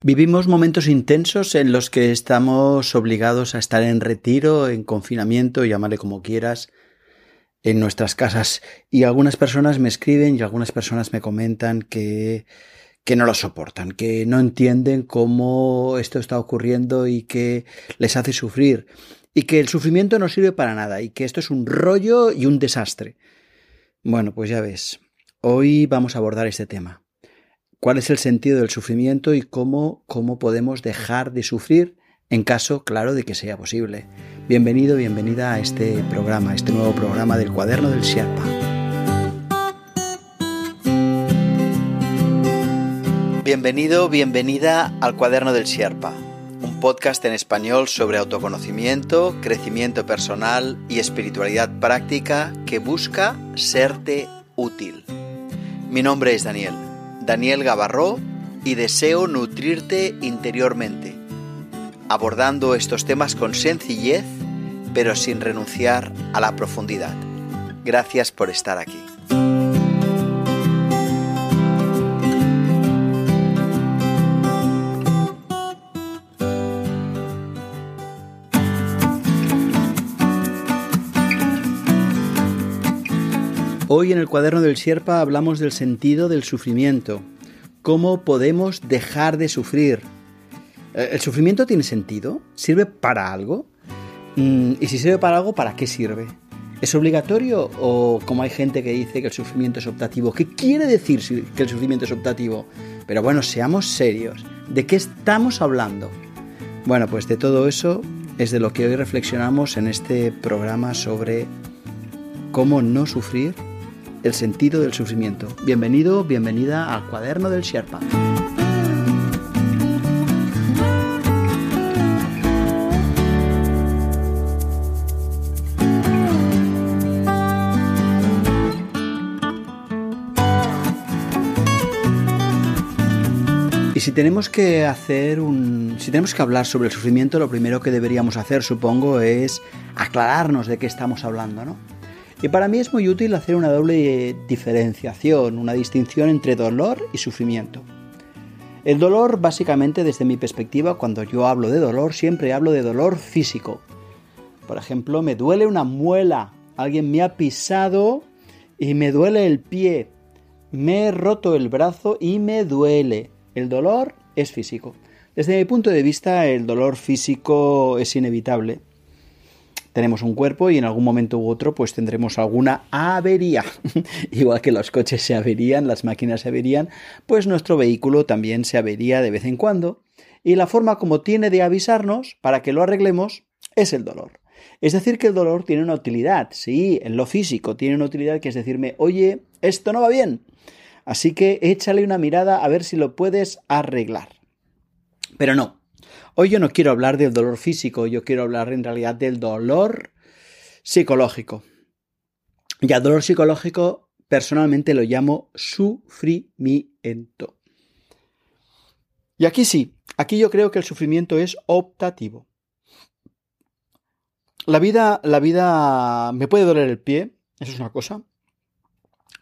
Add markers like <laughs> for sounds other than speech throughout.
Vivimos momentos intensos en los que estamos obligados a estar en retiro, en confinamiento, llámale como quieras, en nuestras casas. Y algunas personas me escriben y algunas personas me comentan que, que no lo soportan, que no entienden cómo esto está ocurriendo y que les hace sufrir. Y que el sufrimiento no sirve para nada y que esto es un rollo y un desastre. Bueno, pues ya ves, hoy vamos a abordar este tema cuál es el sentido del sufrimiento y cómo, cómo podemos dejar de sufrir en caso, claro, de que sea posible. Bienvenido, bienvenida a este programa, este nuevo programa del cuaderno del Sherpa. Bienvenido, bienvenida al cuaderno del Sherpa, un podcast en español sobre autoconocimiento, crecimiento personal y espiritualidad práctica que busca serte útil. Mi nombre es Daniel Daniel Gavarró y deseo nutrirte interiormente, abordando estos temas con sencillez, pero sin renunciar a la profundidad. Gracias por estar aquí. Hoy en el cuaderno del Sierpa hablamos del sentido del sufrimiento, cómo podemos dejar de sufrir. Eh, ¿El sufrimiento tiene sentido? ¿Sirve para algo? Mm, y si sirve para algo, ¿para qué sirve? ¿Es obligatorio o como hay gente que dice que el sufrimiento es optativo? ¿Qué quiere decir que el sufrimiento es optativo? Pero bueno, seamos serios. ¿De qué estamos hablando? Bueno, pues de todo eso es de lo que hoy reflexionamos en este programa sobre cómo no sufrir el sentido del sufrimiento. Bienvenido, bienvenida al cuaderno del Sherpa. Y si tenemos que hacer un. Si tenemos que hablar sobre el sufrimiento, lo primero que deberíamos hacer, supongo, es aclararnos de qué estamos hablando, ¿no? Y para mí es muy útil hacer una doble diferenciación, una distinción entre dolor y sufrimiento. El dolor, básicamente desde mi perspectiva, cuando yo hablo de dolor, siempre hablo de dolor físico. Por ejemplo, me duele una muela, alguien me ha pisado y me duele el pie, me he roto el brazo y me duele. El dolor es físico. Desde mi punto de vista, el dolor físico es inevitable tenemos un cuerpo y en algún momento u otro pues tendremos alguna avería. <laughs> Igual que los coches se averían, las máquinas se averían, pues nuestro vehículo también se avería de vez en cuando. Y la forma como tiene de avisarnos para que lo arreglemos es el dolor. Es decir, que el dolor tiene una utilidad, sí, en lo físico tiene una utilidad que es decirme, oye, esto no va bien. Así que échale una mirada a ver si lo puedes arreglar. Pero no, Hoy yo no quiero hablar del dolor físico, yo quiero hablar en realidad del dolor psicológico. Y al dolor psicológico personalmente lo llamo sufrimiento. Y aquí sí, aquí yo creo que el sufrimiento es optativo. La vida, la vida me puede doler el pie, eso es una cosa.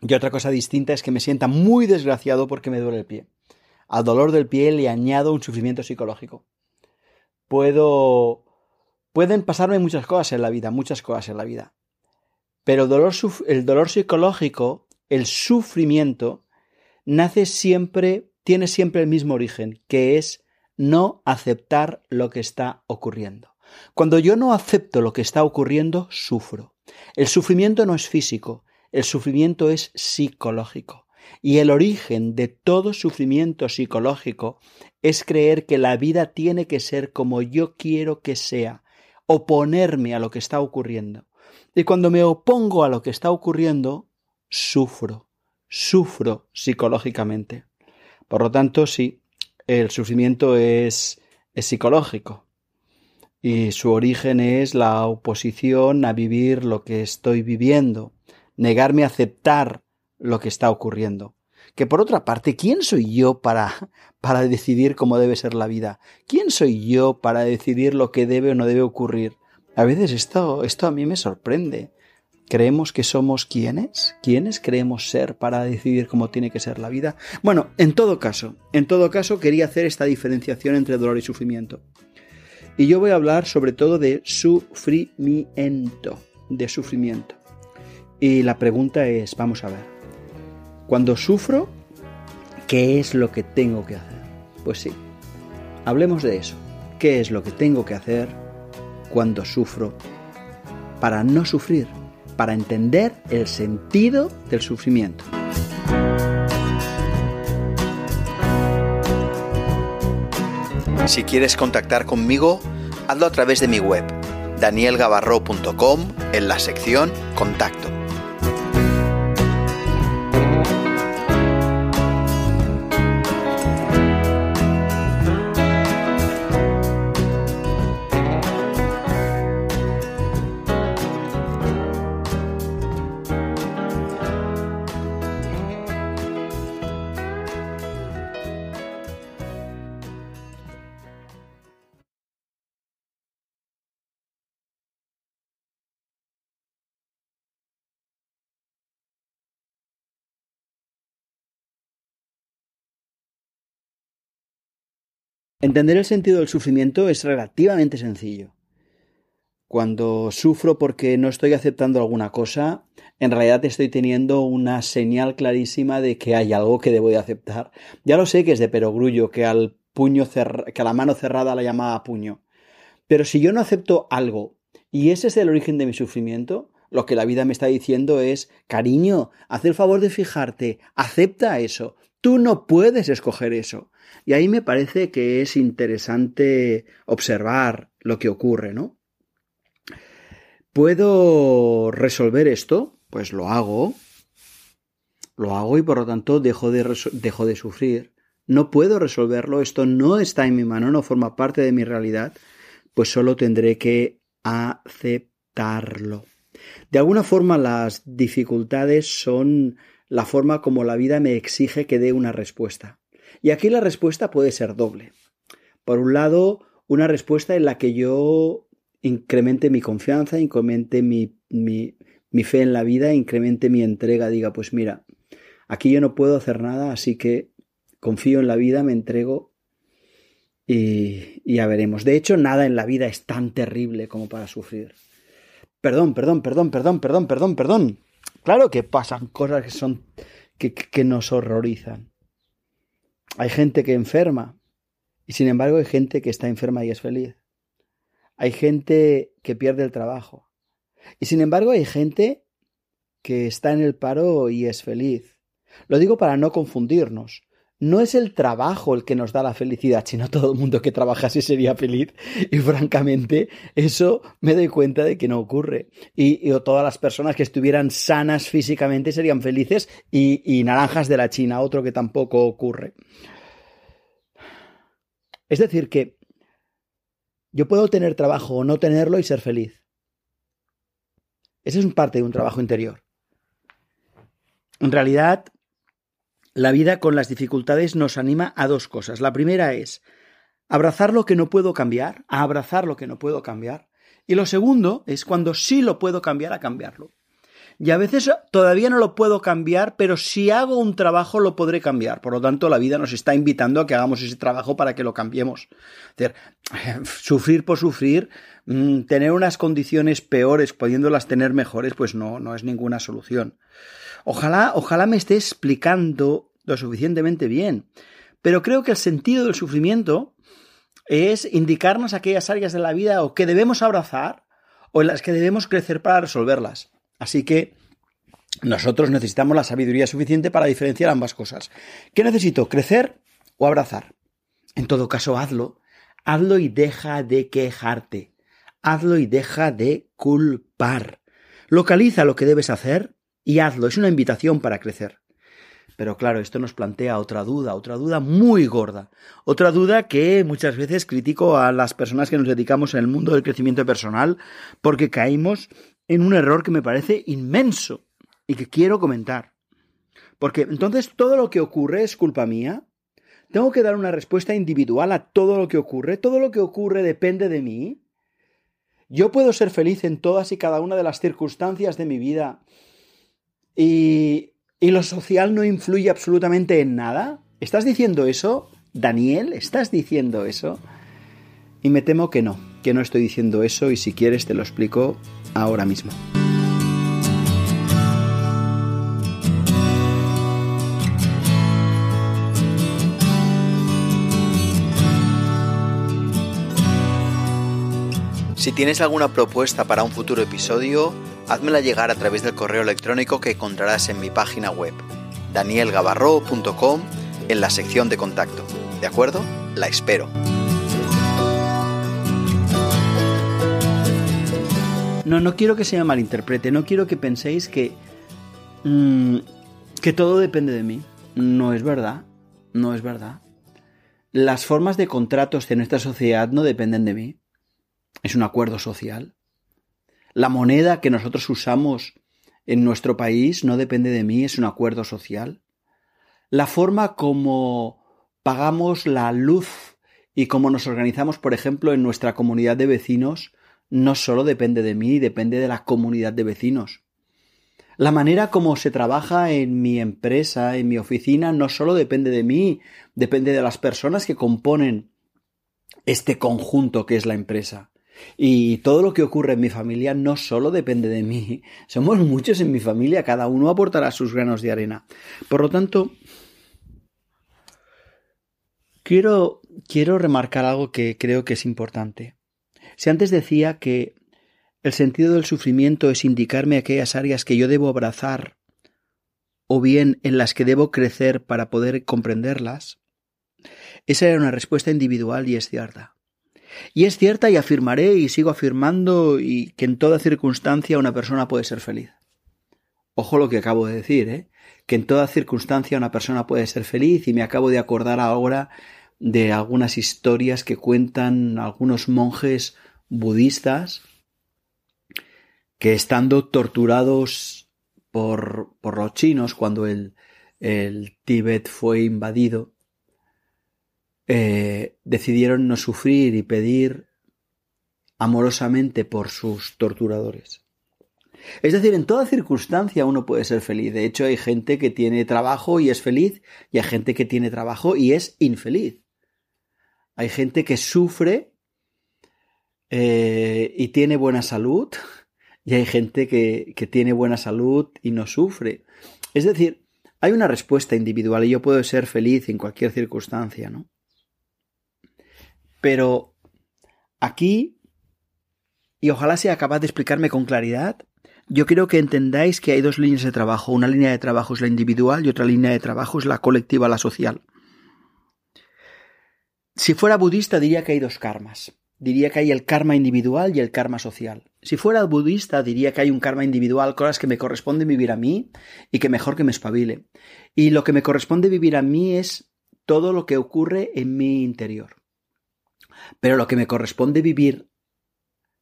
Y otra cosa distinta es que me sienta muy desgraciado porque me duele el pie. Al dolor del pie le añado un sufrimiento psicológico puedo... Pueden pasarme muchas cosas en la vida, muchas cosas en la vida. Pero el dolor, el dolor psicológico, el sufrimiento, nace siempre, tiene siempre el mismo origen, que es no aceptar lo que está ocurriendo. Cuando yo no acepto lo que está ocurriendo, sufro. El sufrimiento no es físico, el sufrimiento es psicológico. Y el origen de todo sufrimiento psicológico es creer que la vida tiene que ser como yo quiero que sea, oponerme a lo que está ocurriendo. Y cuando me opongo a lo que está ocurriendo, sufro, sufro psicológicamente. Por lo tanto, sí, el sufrimiento es, es psicológico y su origen es la oposición a vivir lo que estoy viviendo, negarme a aceptar lo que está ocurriendo. Que por otra parte, ¿quién soy yo para, <laughs> para decidir cómo debe ser la vida? ¿Quién soy yo para decidir lo que debe o no debe ocurrir? A veces esto, esto a mí me sorprende. ¿Creemos que somos quienes? ¿Quiénes creemos ser para decidir cómo tiene que ser la vida? Bueno, en todo caso, en todo caso quería hacer esta diferenciación entre dolor y sufrimiento. Y yo voy a hablar sobre todo de sufrimiento, de sufrimiento. Y la pregunta es, vamos a ver, cuando sufro, ¿qué es lo que tengo que hacer? Pues sí, hablemos de eso. ¿Qué es lo que tengo que hacer cuando sufro para no sufrir? para entender el sentido del sufrimiento. Si quieres contactar conmigo, hazlo a través de mi web, danielgavarro.com, en la sección Contacto. Entender el sentido del sufrimiento es relativamente sencillo. Cuando sufro porque no estoy aceptando alguna cosa, en realidad estoy teniendo una señal clarísima de que hay algo que debo de aceptar. Ya lo sé que es de perogrullo, que al puño que a la mano cerrada la llamaba puño. Pero si yo no acepto algo y ese es el origen de mi sufrimiento, lo que la vida me está diciendo es, cariño, haz el favor de fijarte, acepta eso. Tú no puedes escoger eso. Y ahí me parece que es interesante observar lo que ocurre, ¿no? ¿Puedo resolver esto? Pues lo hago. Lo hago y por lo tanto dejo de, dejo de sufrir. No puedo resolverlo, esto no está en mi mano, no forma parte de mi realidad, pues solo tendré que aceptarlo. De alguna forma las dificultades son la forma como la vida me exige que dé una respuesta. Y aquí la respuesta puede ser doble. Por un lado, una respuesta en la que yo incremente mi confianza, incremente mi, mi, fe en la vida, incremente mi entrega, diga, pues mira, aquí yo no puedo hacer nada, así que confío en la vida, me entrego y, y ya veremos. De hecho, nada en la vida es tan terrible como para sufrir. Perdón, perdón, perdón, perdón, perdón, perdón, perdón. Claro que pasan cosas que son que, que nos horrorizan. Hay gente que enferma y sin embargo hay gente que está enferma y es feliz. Hay gente que pierde el trabajo. Y sin embargo hay gente que está en el paro y es feliz. Lo digo para no confundirnos no es el trabajo el que nos da la felicidad, sino todo el mundo que trabajase sería feliz. Y francamente, eso me doy cuenta de que no ocurre. Y, todas las personas que estuvieran sanas físicamente serían felices y, y naranjas de la China, otro que tampoco ocurre. Es decir, que yo puedo tener trabajo o no tenerlo y ser feliz. Ese es parte de un trabajo interior. En realidad, la vida con las dificultades nos anima a dos cosas. La primera es abrazar lo que no puedo cambiar, a abrazar lo que no puedo cambiar. Y lo segundo es cuando sí lo puedo cambiar, a cambiarlo. Y a veces todavía no lo puedo cambiar, pero si hago un trabajo lo podré cambiar. Por lo tanto, la vida nos está invitando a que hagamos ese trabajo para que lo cambiemos. <laughs> Sufrir por sufrir, mm, tener unas condiciones peores pudiéndolas tener mejores, pues no, no es ninguna solución. Ojalá, ojalá me esté explicando lo suficientemente bien. Pero creo que el sentido del sufrimiento es indicarnos aquellas áreas de la vida o que debemos abrazar o en las que debemos crecer para resolverlas. Así que nosotros necesitamos la sabiduría suficiente para diferenciar ambas cosas. ¿Qué necesito? ¿Crecer o abrazar? En todo caso, hazlo. Hazlo y deja de quejarte. Hazlo y deja de culpar. Localiza lo que debes hacer y hazlo. Es una invitación para crecer. Pero claro, esto nos plantea otra duda, otra duda muy gorda. Otra duda que muchas veces critico a las personas que nos dedicamos en el mundo del crecimiento personal porque caímos en un error que me parece inmenso y que quiero comentar. Porque entonces todo lo que ocurre es culpa mía. Tengo que dar una respuesta individual a todo lo que ocurre. Todo lo que ocurre depende de mí. Yo puedo ser feliz en todas y cada una de las circunstancias de mi vida y, y lo social no influye absolutamente en nada. ¿Estás diciendo eso, Daniel? ¿Estás diciendo eso? Y me temo que no, que no estoy diciendo eso y si quieres te lo explico ahora mismo. Si tienes alguna propuesta para un futuro episodio, házmela llegar a través del correo electrónico que encontrarás en mi página web, danielgavarro.com, en la sección de contacto. ¿De acuerdo? La espero. No, no quiero que se me malinterprete, no quiero que penséis que, mm, que todo depende de mí. No es verdad, no es verdad. Las formas de contratos de nuestra sociedad no dependen de mí es un acuerdo social. La moneda que nosotros usamos en nuestro país no depende de mí, es un acuerdo social. La forma como pagamos la luz y cómo nos organizamos, por ejemplo, en nuestra comunidad de vecinos, no solo depende de mí, depende de la comunidad de vecinos. La manera como se trabaja en mi empresa, en mi oficina, no solo depende de mí, depende de las personas que componen este conjunto que es la empresa. Y todo lo que ocurre en mi familia no solo depende de mí, somos muchos en mi familia, cada uno aportará sus granos de arena. Por lo tanto, quiero, quiero remarcar algo que creo que es importante. Si antes decía que el sentido del sufrimiento es indicarme aquellas áreas que yo debo abrazar o bien en las que debo crecer para poder comprenderlas, esa era una respuesta individual y es cierta. Y es cierta y afirmaré y sigo afirmando y que en toda circunstancia una persona puede ser feliz. Ojo lo que acabo de decir, ¿eh? que en toda circunstancia una persona puede ser feliz y me acabo de acordar ahora de algunas historias que cuentan algunos monjes budistas que estando torturados por, por los chinos cuando el, el Tíbet fue invadido, eh, decidieron no sufrir y pedir amorosamente por sus torturadores. Es decir, en toda circunstancia uno puede ser feliz. De hecho, hay gente que tiene trabajo y es feliz, y hay gente que tiene trabajo y es infeliz. Hay gente que sufre eh, y tiene buena salud, y hay gente que, que tiene buena salud y no sufre. Es decir, hay una respuesta individual y yo puedo ser feliz en cualquier circunstancia, ¿no? Pero aquí, y ojalá sea capaz de explicarme con claridad, yo quiero que entendáis que hay dos líneas de trabajo. Una línea de trabajo es la individual y otra línea de trabajo es la colectiva, la social. Si fuera budista diría que hay dos karmas. Diría que hay el karma individual y el karma social. Si fuera budista diría que hay un karma individual, cosas que me corresponde vivir a mí y que mejor que me espabile. Y lo que me corresponde vivir a mí es todo lo que ocurre en mi interior. Pero lo que me corresponde vivir,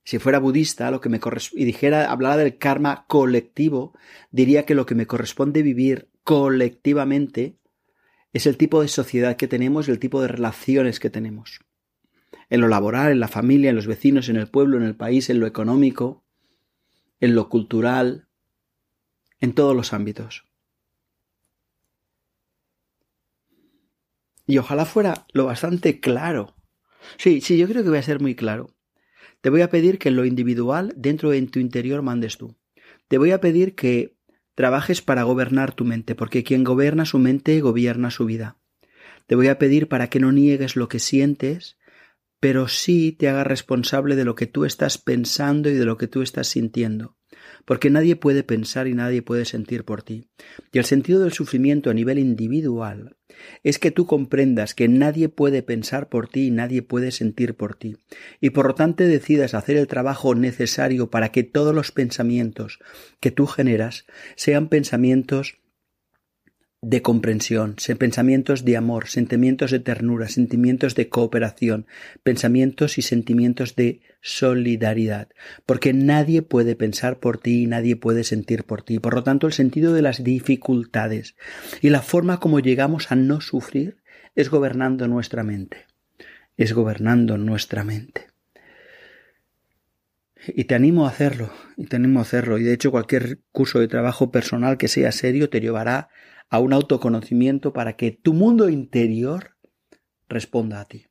si fuera budista, lo que me y dijera, hablara del karma colectivo, diría que lo que me corresponde vivir colectivamente es el tipo de sociedad que tenemos y el tipo de relaciones que tenemos. En lo laboral, en la familia, en los vecinos, en el pueblo, en el país, en lo económico, en lo cultural, en todos los ámbitos. Y ojalá fuera lo bastante claro Sí, sí, yo creo que voy a ser muy claro. Te voy a pedir que en lo individual, dentro de tu interior, mandes tú. Te voy a pedir que trabajes para gobernar tu mente, porque quien gobierna su mente gobierna su vida. Te voy a pedir para que no niegues lo que sientes, pero sí te hagas responsable de lo que tú estás pensando y de lo que tú estás sintiendo porque nadie puede pensar y nadie puede sentir por ti. Y el sentido del sufrimiento a nivel individual es que tú comprendas que nadie puede pensar por ti y nadie puede sentir por ti, y por lo tanto decidas hacer el trabajo necesario para que todos los pensamientos que tú generas sean pensamientos de comprensión, pensamientos de amor, sentimientos de ternura, sentimientos de cooperación, pensamientos y sentimientos de solidaridad, porque nadie puede pensar por ti y nadie puede sentir por ti. Por lo tanto, el sentido de las dificultades y la forma como llegamos a no sufrir es gobernando nuestra mente, es gobernando nuestra mente. Y te animo a hacerlo, y te animo a hacerlo. Y de hecho cualquier curso de trabajo personal que sea serio te llevará a un autoconocimiento para que tu mundo interior responda a ti.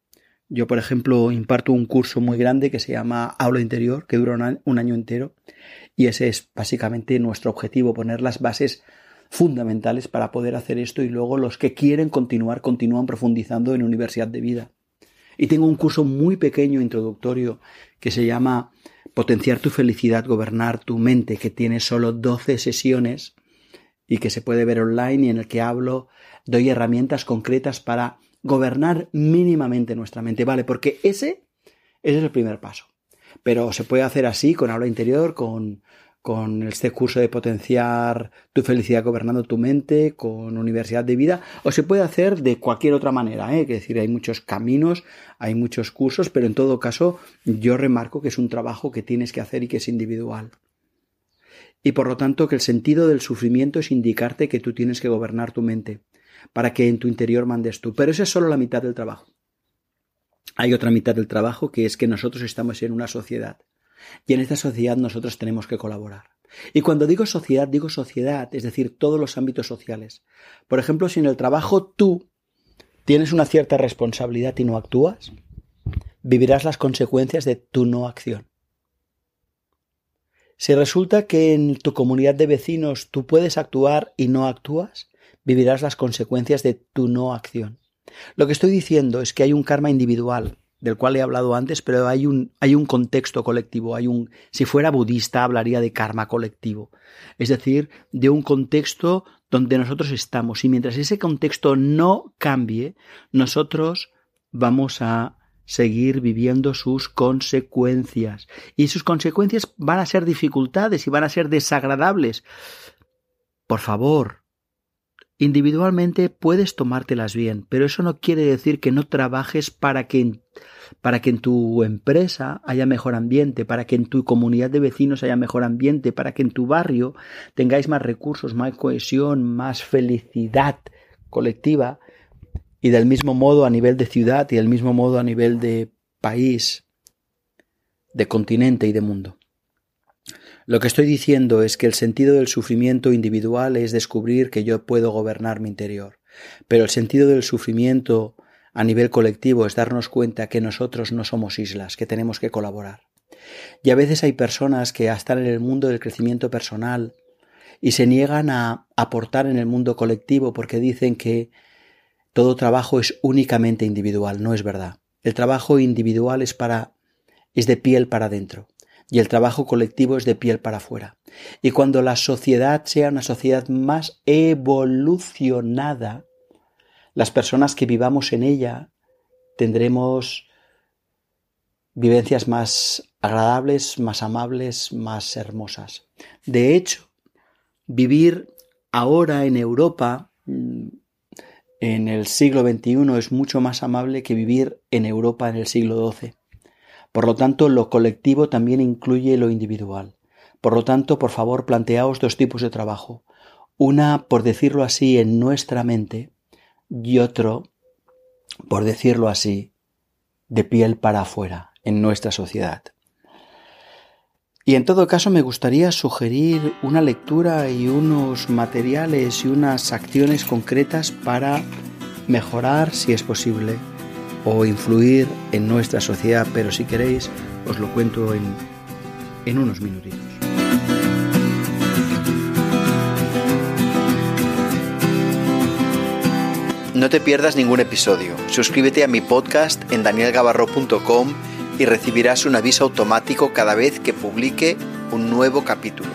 Yo, por ejemplo, imparto un curso muy grande que se llama Aula Interior, que dura un año entero, y ese es básicamente nuestro objetivo, poner las bases fundamentales para poder hacer esto y luego los que quieren continuar continúan profundizando en Universidad de Vida. Y tengo un curso muy pequeño introductorio que se llama Potenciar tu felicidad, gobernar tu mente, que tiene solo 12 sesiones y que se puede ver online y en el que hablo, doy herramientas concretas para gobernar mínimamente nuestra mente, ¿vale? Porque ese, es el primer paso. Pero se puede hacer así, con habla interior, con, con este curso de potenciar tu felicidad gobernando tu mente, con universidad de vida, o se puede hacer de cualquier otra manera, ¿eh? es decir, hay muchos caminos, hay muchos cursos, pero en todo caso yo remarco que es un trabajo que tienes que hacer y que es individual. Y por lo tanto que el sentido del sufrimiento es indicarte que tú tienes que gobernar tu mente para que en tu interior mandes tú. Pero esa es solo la mitad del trabajo. Hay otra mitad del trabajo que es que nosotros estamos en una sociedad. Y en esta sociedad nosotros tenemos que colaborar. Y cuando digo sociedad, digo sociedad, es decir, todos los ámbitos sociales. Por ejemplo, si en el trabajo tú tienes una cierta responsabilidad y no actúas, vivirás las consecuencias de tu no acción. Si resulta que en tu comunidad de vecinos tú puedes actuar y no actúas, vivirás las consecuencias de tu no acción. Lo que estoy diciendo es que hay un karma individual, del cual he hablado antes, pero hay un, hay un contexto colectivo, hay un, si fuera budista hablaría de karma colectivo, es decir, de un contexto donde nosotros estamos y mientras ese contexto no cambie, nosotros vamos a seguir viviendo sus consecuencias. Y sus consecuencias van a ser dificultades y van a ser desagradables. Por favor, Individualmente puedes tomártelas bien, pero eso no quiere decir que no trabajes para que, para que en tu empresa haya mejor ambiente, para que en tu comunidad de vecinos haya mejor ambiente, para que en tu barrio tengáis más recursos, más cohesión, más felicidad colectiva y del mismo modo a nivel de ciudad y del mismo modo a nivel de país, de continente y de mundo. Lo que estoy diciendo es que el sentido del sufrimiento individual es descubrir que yo puedo gobernar mi interior, pero el sentido del sufrimiento a nivel colectivo es darnos cuenta que nosotros no somos islas, que tenemos que colaborar. Y a veces hay personas que están en el mundo del crecimiento personal y se niegan a aportar en el mundo colectivo porque dicen que todo trabajo es únicamente individual, no es verdad. El trabajo individual es para es de piel para adentro y el trabajo colectivo es de piel para afuera. Y cuando la sociedad sea una sociedad más evolucionada, las personas que vivamos en ella tendremos vivencias más agradables, más amables, más hermosas. De hecho, vivir ahora en Europa mm, en el siglo XXI es mucho más amable que vivir en Europa en el siglo XII. Por lo tanto, lo colectivo también incluye lo individual. Por lo tanto, por favor, planteaos dos tipos de trabajo. Una, por decirlo así, en nuestra mente y otro, por decirlo así, de piel para afuera, en nuestra sociedad. Y en todo caso me gustaría sugerir una lectura y unos materiales y unas acciones concretas para mejorar, si es posible, o influir en nuestra sociedad, pero si queréis os lo cuento en, en unos minutitos. No te pierdas ningún episodio. Suscríbete a mi podcast en danielgabarro.com y recibirás un aviso automático cada vez que publique un nuevo capítulo.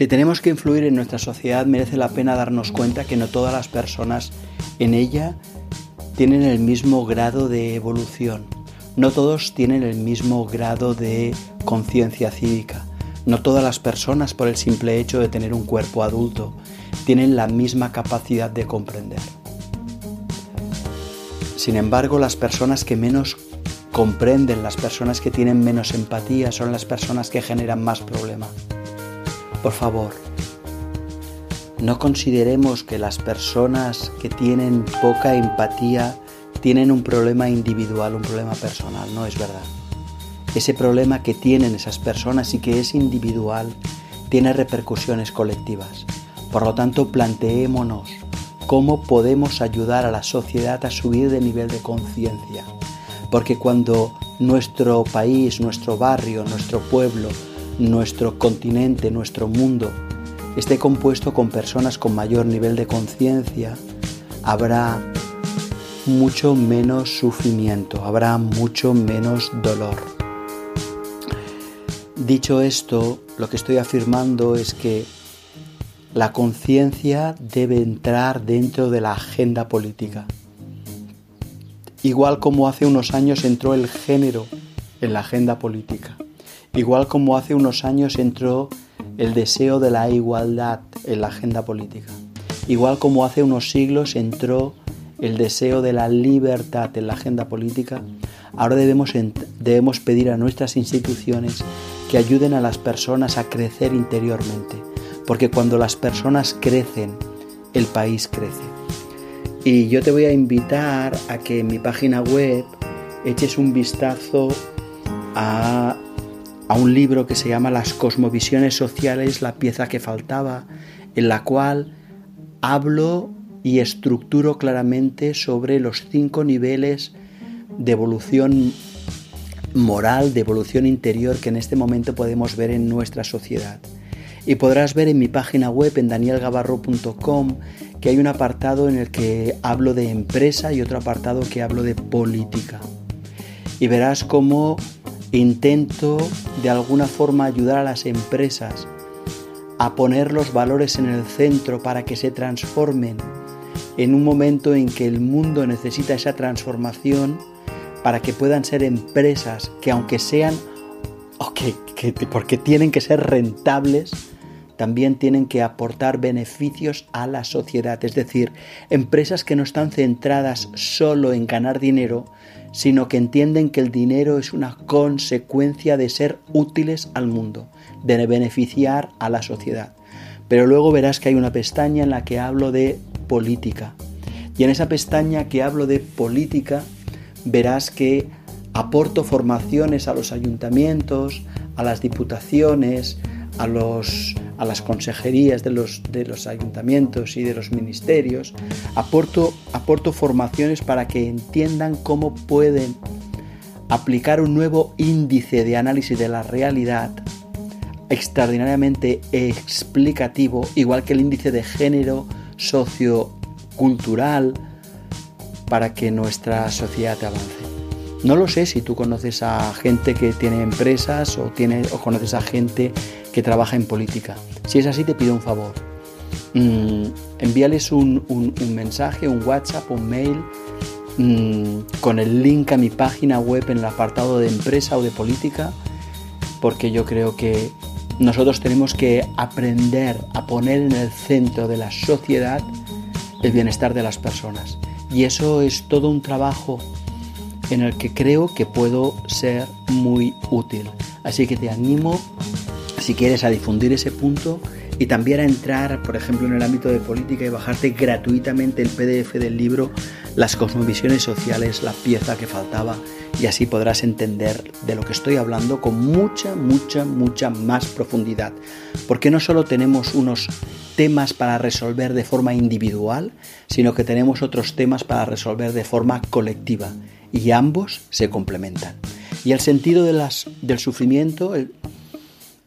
Si tenemos que influir en nuestra sociedad, merece la pena darnos cuenta que no todas las personas en ella tienen el mismo grado de evolución. No todos tienen el mismo grado de conciencia cívica. No todas las personas, por el simple hecho de tener un cuerpo adulto, tienen la misma capacidad de comprender. Sin embargo, las personas que menos comprenden, las personas que tienen menos empatía, son las personas que generan más problema. Por favor, no consideremos que las personas que tienen poca empatía tienen un problema individual, un problema personal. No es verdad. Ese problema que tienen esas personas y que es individual tiene repercusiones colectivas. Por lo tanto, planteémonos cómo podemos ayudar a la sociedad a subir de nivel de conciencia. Porque cuando nuestro país, nuestro barrio, nuestro pueblo, nuestro continente, nuestro mundo esté compuesto con personas con mayor nivel de conciencia, habrá mucho menos sufrimiento, habrá mucho menos dolor. Dicho esto, lo que estoy afirmando es que la conciencia debe entrar dentro de la agenda política. Igual como hace unos años entró el género en la agenda política. Igual como hace unos años entró el deseo de la igualdad en la agenda política. Igual como hace unos siglos entró el deseo de la libertad en la agenda política, ahora debemos, debemos pedir a nuestras instituciones que ayuden a las personas a crecer interiormente, porque cuando las personas crecen, el país crece. Y yo te voy a invitar a que en mi página web eches un vistazo a, a un libro que se llama Las cosmovisiones sociales, la pieza que faltaba, en la cual hablo y estructuro claramente sobre los cinco niveles de evolución moral, de evolución interior que en este momento podemos ver en nuestra sociedad. Y podrás ver en mi página web, en danielgabarro.com, que hay un apartado en el que hablo de empresa y otro apartado que hablo de política. Y verás cómo intento de alguna forma ayudar a las empresas a poner los valores en el centro para que se transformen en un momento en que el mundo necesita esa transformación para que puedan ser empresas que aunque sean, que, porque tienen que ser rentables, también tienen que aportar beneficios a la sociedad. Es decir, empresas que no están centradas solo en ganar dinero, sino que entienden que el dinero es una consecuencia de ser útiles al mundo, de beneficiar a la sociedad. Pero luego verás que hay una pestaña en la que hablo de política. Y en esa pestaña que hablo de política, verás que aporto formaciones a los ayuntamientos, a las diputaciones, a, los, a las consejerías de los, de los ayuntamientos y de los ministerios. Aporto, aporto formaciones para que entiendan cómo pueden aplicar un nuevo índice de análisis de la realidad extraordinariamente explicativo, igual que el índice de género sociocultural, para que nuestra sociedad avance. No lo sé si tú conoces a gente que tiene empresas o, tiene, o conoces a gente que trabaja en política. Si es así, te pido un favor. Mm, envíales un, mensaje, un WhatsApp, un mail mm, con el link a mi página web en el apartado de empresa o de política, porque yo creo que nosotros tenemos que aprender a poner en el centro de la sociedad el bienestar de las personas. Y eso es todo un trabajo en el que creo que puedo ser muy útil. Así que te animo, si quieres, a difundir ese punto y también a entrar, por ejemplo, en el ámbito de política y bajarte gratuitamente el PDF del libro Las cosmovisiones sociales, la pieza que faltaba y así podrás entender de lo que estoy hablando con mucha, mucha, mucha más profundidad. Porque no solo tenemos unos temas para resolver de forma individual, sino que tenemos otros temas para resolver de forma colectiva y ambos se complementan. Y el sentido del sufrimiento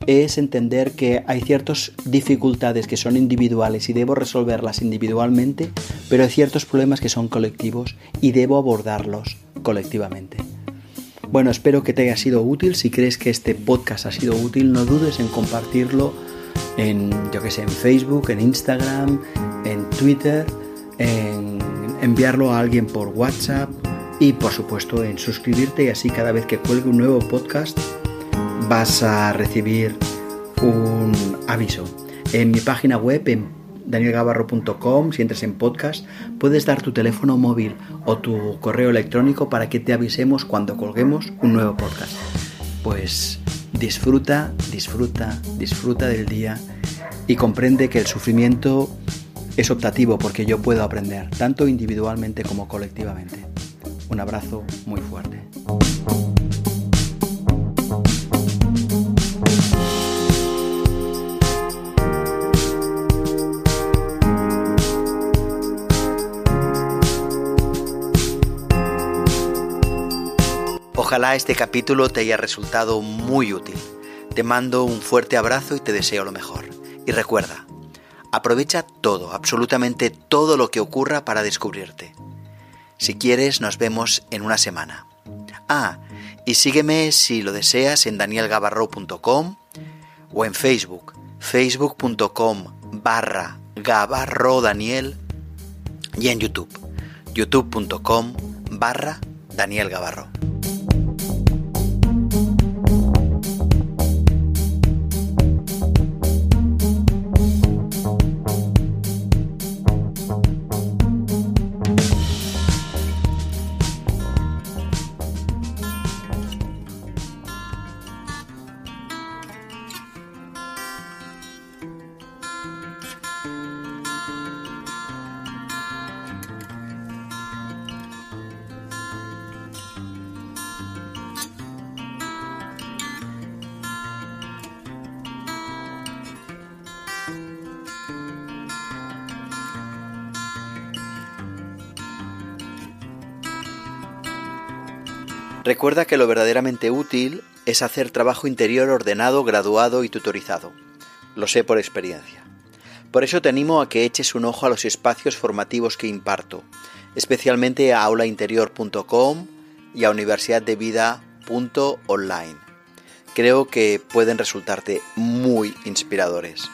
es entender que hay ciertas dificultades que son individuales y debo resolverlas individualmente, pero hay ciertos problemas que son colectivos y debo abordarlos colectivamente. Bueno, espero que te haya sido útil. Si crees que este podcast ha sido útil, no dudes en compartirlo en, que en Facebook, en Instagram, en Twitter, en enviarlo a alguien por WhatsApp y por supuesto en suscribirte y así cada vez que cuelgue un nuevo podcast vas a recibir un aviso. En mi página web, en danielgabarro.com, si entras en podcast, puedes dar tu teléfono móvil o tu correo electrónico para que te avisemos cuando colguemos un nuevo podcast. Pues disfruta, disfruta, disfruta del día y comprende que el sufrimiento es optativo porque yo puedo aprender, tanto individualmente como colectivamente. Un abrazo muy fuerte. Ojalá este capítulo te haya resultado muy útil. Te mando un fuerte abrazo y te deseo lo mejor. Y recuerda, aprovecha todo, absolutamente todo lo que ocurra para descubrirte. Si quieres, nos vemos en una semana. Ah, y sígueme si lo deseas en danielgabarro.com o en Facebook, facebook.com barra Gabarro Daniel y en YouTube, youtube.com barra Daniel Gabarro. Recuerda que lo verdaderamente útil es hacer trabajo interior ordenado, graduado y tutorizado. Lo sé por experiencia. Por eso te animo a que eches un ojo a los espacios formativos que imparto, especialmente a aulainterior.com y a universidaddevida.online. Creo que pueden resultarte muy inspiradores.